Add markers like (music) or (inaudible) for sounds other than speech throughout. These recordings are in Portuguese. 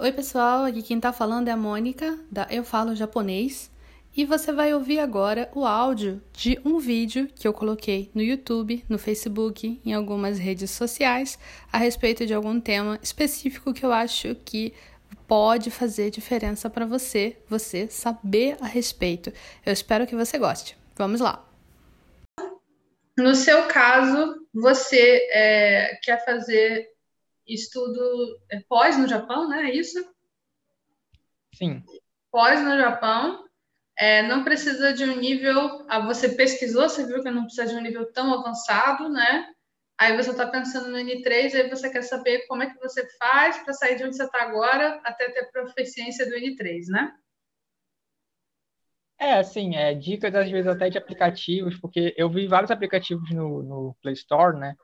Oi, pessoal, aqui quem tá falando é a Mônica, da Eu Falo Japonês, e você vai ouvir agora o áudio de um vídeo que eu coloquei no YouTube, no Facebook, em algumas redes sociais, a respeito de algum tema específico que eu acho que pode fazer diferença para você, você saber a respeito. Eu espero que você goste. Vamos lá! No seu caso, você é, quer fazer estudo é, pós no Japão, né? É isso? Sim. Pós no Japão. É, não precisa de um nível. Ah, você pesquisou, você viu que não precisa de um nível tão avançado, né? Aí você está pensando no N3, aí você quer saber como é que você faz para sair de onde você está agora até ter proficiência do N3, né? É, assim, é, dicas às vezes até de aplicativos, porque eu vi vários aplicativos no, no Play Store, né?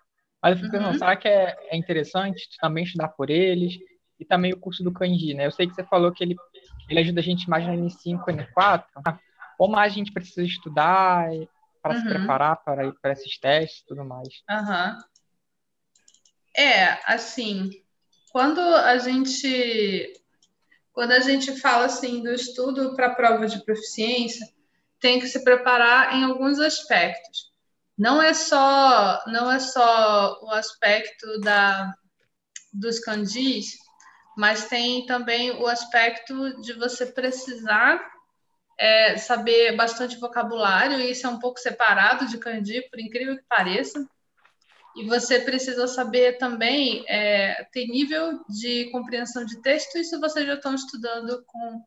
Mas eu fico pensando, uhum. será que é, é interessante também estudar por eles? E também o curso do Kanji, né? Eu sei que você falou que ele, ele ajuda a gente mais no N5, N4. Ou mais a gente precisa estudar para uhum. se preparar para, para esses testes e tudo mais? Uhum. É, assim, quando a gente quando a gente fala assim do estudo para prova de proficiência, tem que se preparar em alguns aspectos. Não é só não é só o aspecto da dos kanjis, mas tem também o aspecto de você precisar é, saber bastante vocabulário, e isso é um pouco separado de kanji, por incrível que pareça. E você precisa saber também, é, tem nível de compreensão de texto, isso vocês já estão estudando com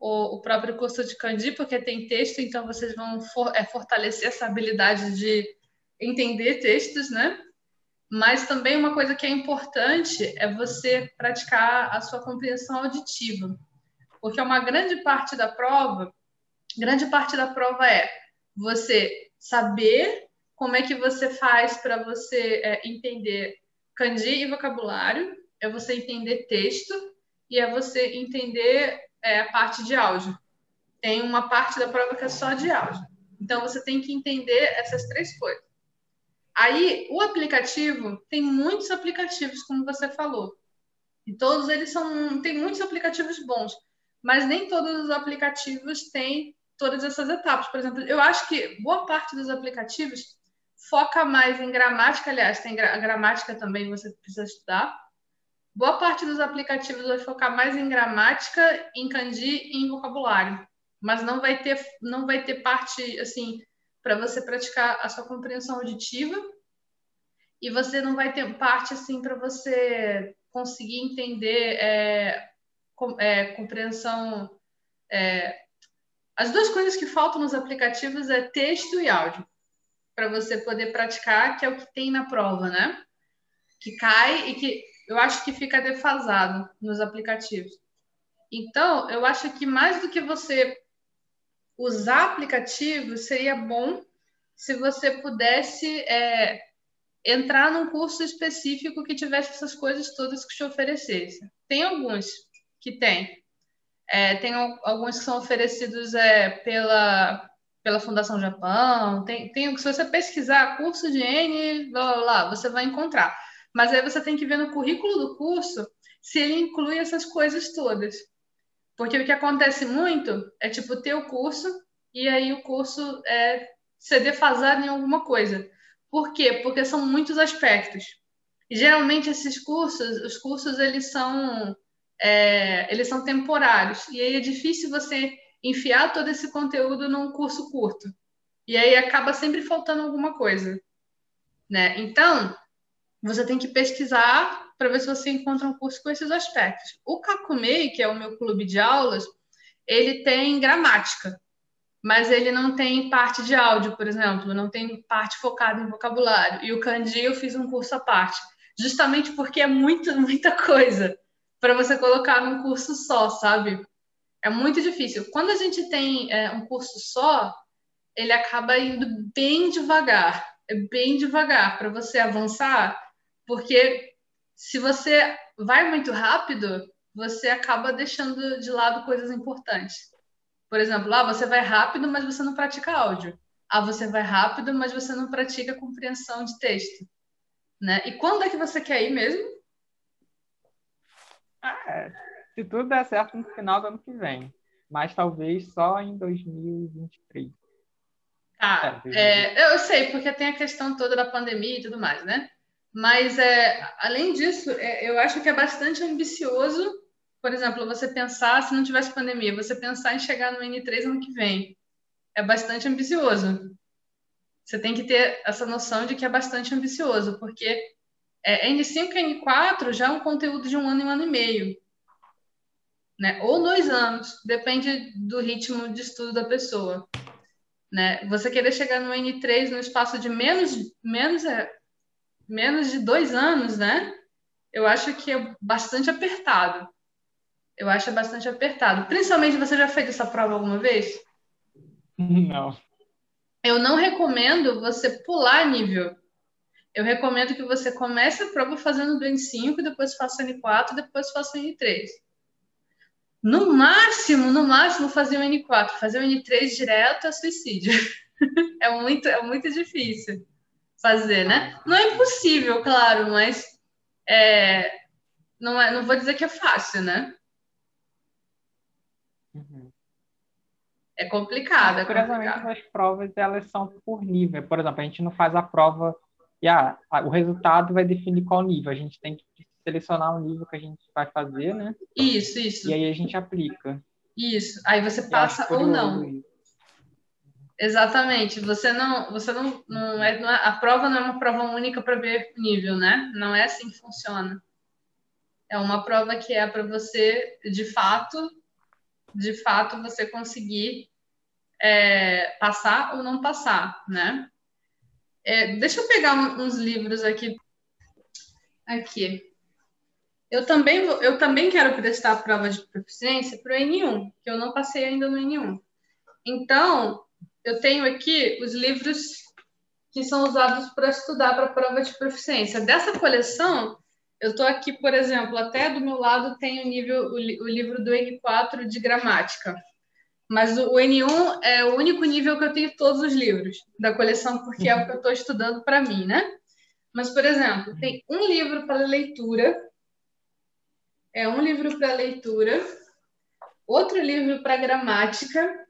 o, o, próprio curso de Kanji, porque tem texto, então vocês vão for, é, fortalecer essa habilidade de entender textos, né? Mas também uma coisa que é importante é você praticar a sua compreensão auditiva, porque uma grande parte da prova, grande parte da prova é você saber como é que você faz para você é, entender kanji e vocabulário, é você entender texto e é você entender é, a parte de áudio. Tem uma parte da prova que é só de áudio. Então você tem que entender essas três coisas. Aí o aplicativo tem muitos aplicativos, como você falou. E todos eles são tem muitos aplicativos bons, mas nem todos os aplicativos têm todas essas etapas. Por exemplo, eu acho que boa parte dos aplicativos foca mais em gramática, aliás, tem gra gramática também você precisa estudar. Boa parte dos aplicativos vai focar mais em gramática, em kanji e em vocabulário, mas não vai ter não vai ter parte assim para você praticar a sua compreensão auditiva e você não vai ter parte assim para você conseguir entender é, com, é, compreensão é, as duas coisas que faltam nos aplicativos é texto e áudio para você poder praticar, que é o que tem na prova, né? Que cai e que eu acho que fica defasado nos aplicativos. Então, eu acho que mais do que você usar aplicativos, seria bom se você pudesse é, entrar num curso específico que tivesse essas coisas todas que te oferecesse. Tem alguns que tem. É, tem alguns que são oferecidos é, pela pela Fundação Japão, tem, tem, se você pesquisar curso de N, blá, blá, blá, você vai encontrar. Mas aí você tem que ver no currículo do curso se ele inclui essas coisas todas. Porque o que acontece muito é, tipo, ter o curso e aí o curso é ser defasado em alguma coisa. Por quê? Porque são muitos aspectos. E, geralmente, esses cursos, os cursos, eles são, é, eles são temporários. E aí é difícil você enfiar todo esse conteúdo num curso curto. E aí acaba sempre faltando alguma coisa, né? Então, você tem que pesquisar para ver se você encontra um curso com esses aspectos. O Kakumei, que é o meu clube de aulas, ele tem gramática, mas ele não tem parte de áudio, por exemplo, não tem parte focada em vocabulário. E o Kanji eu fiz um curso à parte, justamente porque é muito, (laughs) muita coisa para você colocar num curso só, sabe? É muito difícil. Quando a gente tem é, um curso só, ele acaba indo bem devagar, é bem devagar para você avançar, porque se você vai muito rápido, você acaba deixando de lado coisas importantes. Por exemplo, lá ah, você vai rápido, mas você não pratica áudio. Ah, você vai rápido, mas você não pratica compreensão de texto. Né? E quando é que você quer ir mesmo? Ah, se tudo der certo no final do ano que vem. Mas talvez só em 2023. Ah, é, eu sei, porque tem a questão toda da pandemia e tudo mais, né? Mas, é, além disso, é, eu acho que é bastante ambicioso, por exemplo, você pensar, se não tivesse pandemia, você pensar em chegar no N3 ano que vem. É bastante ambicioso. Você tem que ter essa noção de que é bastante ambicioso, porque é, N5 e N4 já é um conteúdo de um ano e um ano e meio. Né? Ou dois anos, depende do ritmo de estudo da pessoa. Né? Você querer chegar no N3 no espaço de menos, menos, é, menos de dois anos, né? Eu acho que é bastante apertado. Eu acho bastante apertado. Principalmente, você já fez essa prova alguma vez? Não. Eu não recomendo você pular nível. Eu recomendo que você comece a prova fazendo do N5, depois faça N4, depois faça N3. No máximo, no máximo, fazer o N4. Fazer o N3 direto é suicídio. (laughs) é, muito, é muito difícil fazer, né? Não é impossível, claro, mas é, não, é, não vou dizer que é fácil, né? Uhum. É complicado. É Curiosamente, complicado. as provas elas são por nível. Por exemplo, a gente não faz a prova e ah, o resultado vai definir qual nível. A gente tem que selecionar o nível que a gente vai fazer, né? Isso, isso. E aí a gente aplica. Isso. Aí você passa ou não. Isso. Exatamente. Você não, você não, não, é, não é, a prova não é uma prova única para ver nível, né? Não é assim que funciona. É uma prova que é para você, de fato, de fato, você conseguir é, passar ou não passar, né? É, deixa eu pegar uns livros aqui. Aqui. Eu também, eu também quero prestar a prova de proficiência para o N1, que eu não passei ainda no N1. Então, eu tenho aqui os livros que são usados para estudar para a prova de proficiência. Dessa coleção, eu estou aqui, por exemplo, até do meu lado tem o nível o, o livro do N4 de gramática. Mas o, o N1 é o único nível que eu tenho todos os livros da coleção, porque é o que eu estou estudando para mim, né? Mas, por exemplo, tem um livro para leitura, é um livro para leitura, outro livro para gramática,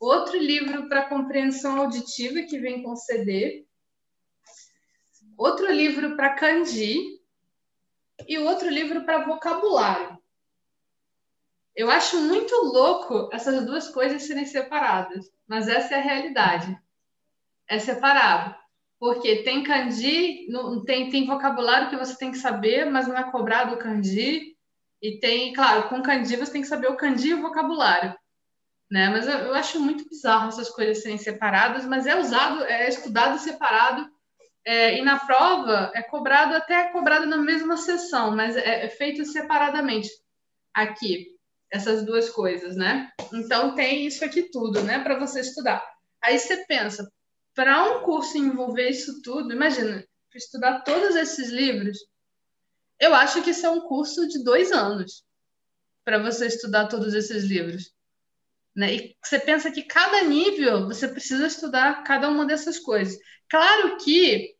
outro livro para compreensão auditiva que vem com CD, outro livro para kanji e outro livro para vocabulário. Eu acho muito louco essas duas coisas serem separadas, mas essa é a realidade. É separado. Porque tem kanji, tem, tem vocabulário que você tem que saber, mas não é cobrado o kanji. E tem, claro, com kanji você tem que saber o kanji e o vocabulário. Né? Mas eu, eu acho muito bizarro essas coisas serem separadas, mas é usado, é estudado separado. É, e na prova é cobrado até é cobrado na mesma sessão, mas é, é feito separadamente aqui essas duas coisas, né? Então tem isso aqui tudo, né, para você estudar. Aí você pensa, para um curso envolver isso tudo, imagina, estudar todos esses livros, eu acho que isso é um curso de dois anos para você estudar todos esses livros. Né? E você pensa que cada nível você precisa estudar cada uma dessas coisas. Claro que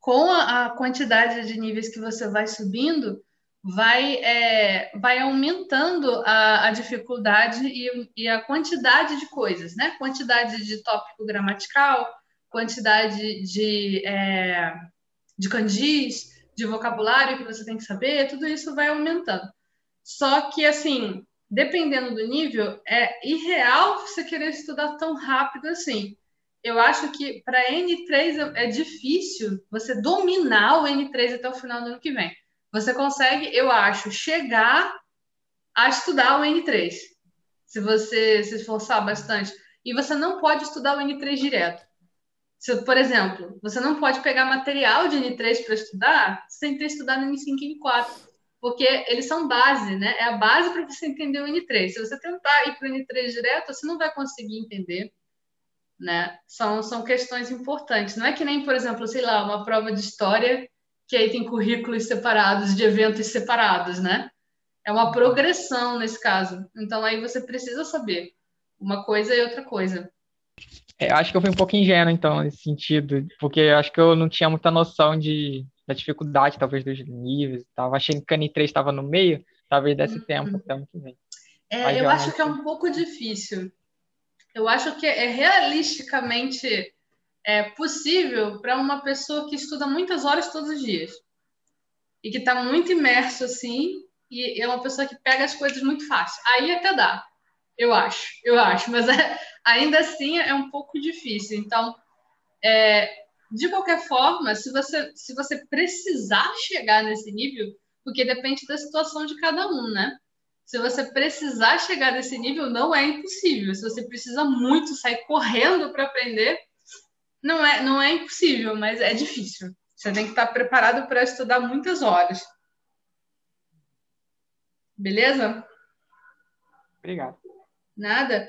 com a, quantidade de níveis que você vai subindo, vai, é, vai aumentando a, a dificuldade e, e, a quantidade de coisas, né? Quantidade de tópico gramatical, quantidade de, é, de kanjis, de vocabulário que você tem que saber, tudo isso vai aumentando. Só que, assim, dependendo do nível, é irreal você querer estudar tão rápido assim. Eu acho que para N3 é difícil você dominar o N3 até o final do ano que vem. Você consegue, eu acho, chegar a estudar o N3, se você se esforçar bastante. E você não pode estudar o N3 direto. Se, por exemplo, você não pode pegar material de N3 para estudar sem ter estudado N5 e N4, porque eles são base, né? É a base para você entender o N3. Se você tentar ir para o N3 direto, você não vai conseguir entender, né? São, são questões importantes. Não é que nem, por exemplo, sei lá, uma prova de história que aí tem currículos separados de eventos separados, né? É uma progressão nesse caso. Então aí você precisa saber uma coisa e outra coisa. É, acho que eu fui um pouco ingênuo, então, nesse sentido, porque acho que eu não tinha muita noção de, da dificuldade, talvez, dos níveis e tal. Achei que o Cani 3 estava no meio, talvez desse uhum. tempo até ano que vem. É, eu acho que é um pouco difícil. Eu acho que é realisticamente é, possível para uma pessoa que estuda muitas horas todos os dias e que está muito imerso assim e é uma pessoa que pega as coisas muito fácil. Aí até dá, eu acho, eu acho, mas é, ainda assim é um pouco difícil. Então, é, de qualquer forma, se você, se você precisar chegar nesse nível, porque depende da situação de cada um, né? Se você precisar chegar nesse nível, não é impossível. Se você precisa muito sair correndo para aprender, não é, não é impossível, mas é difícil. Você tem que estar preparado para estudar muitas horas. Beleza? Obrigado. Nada.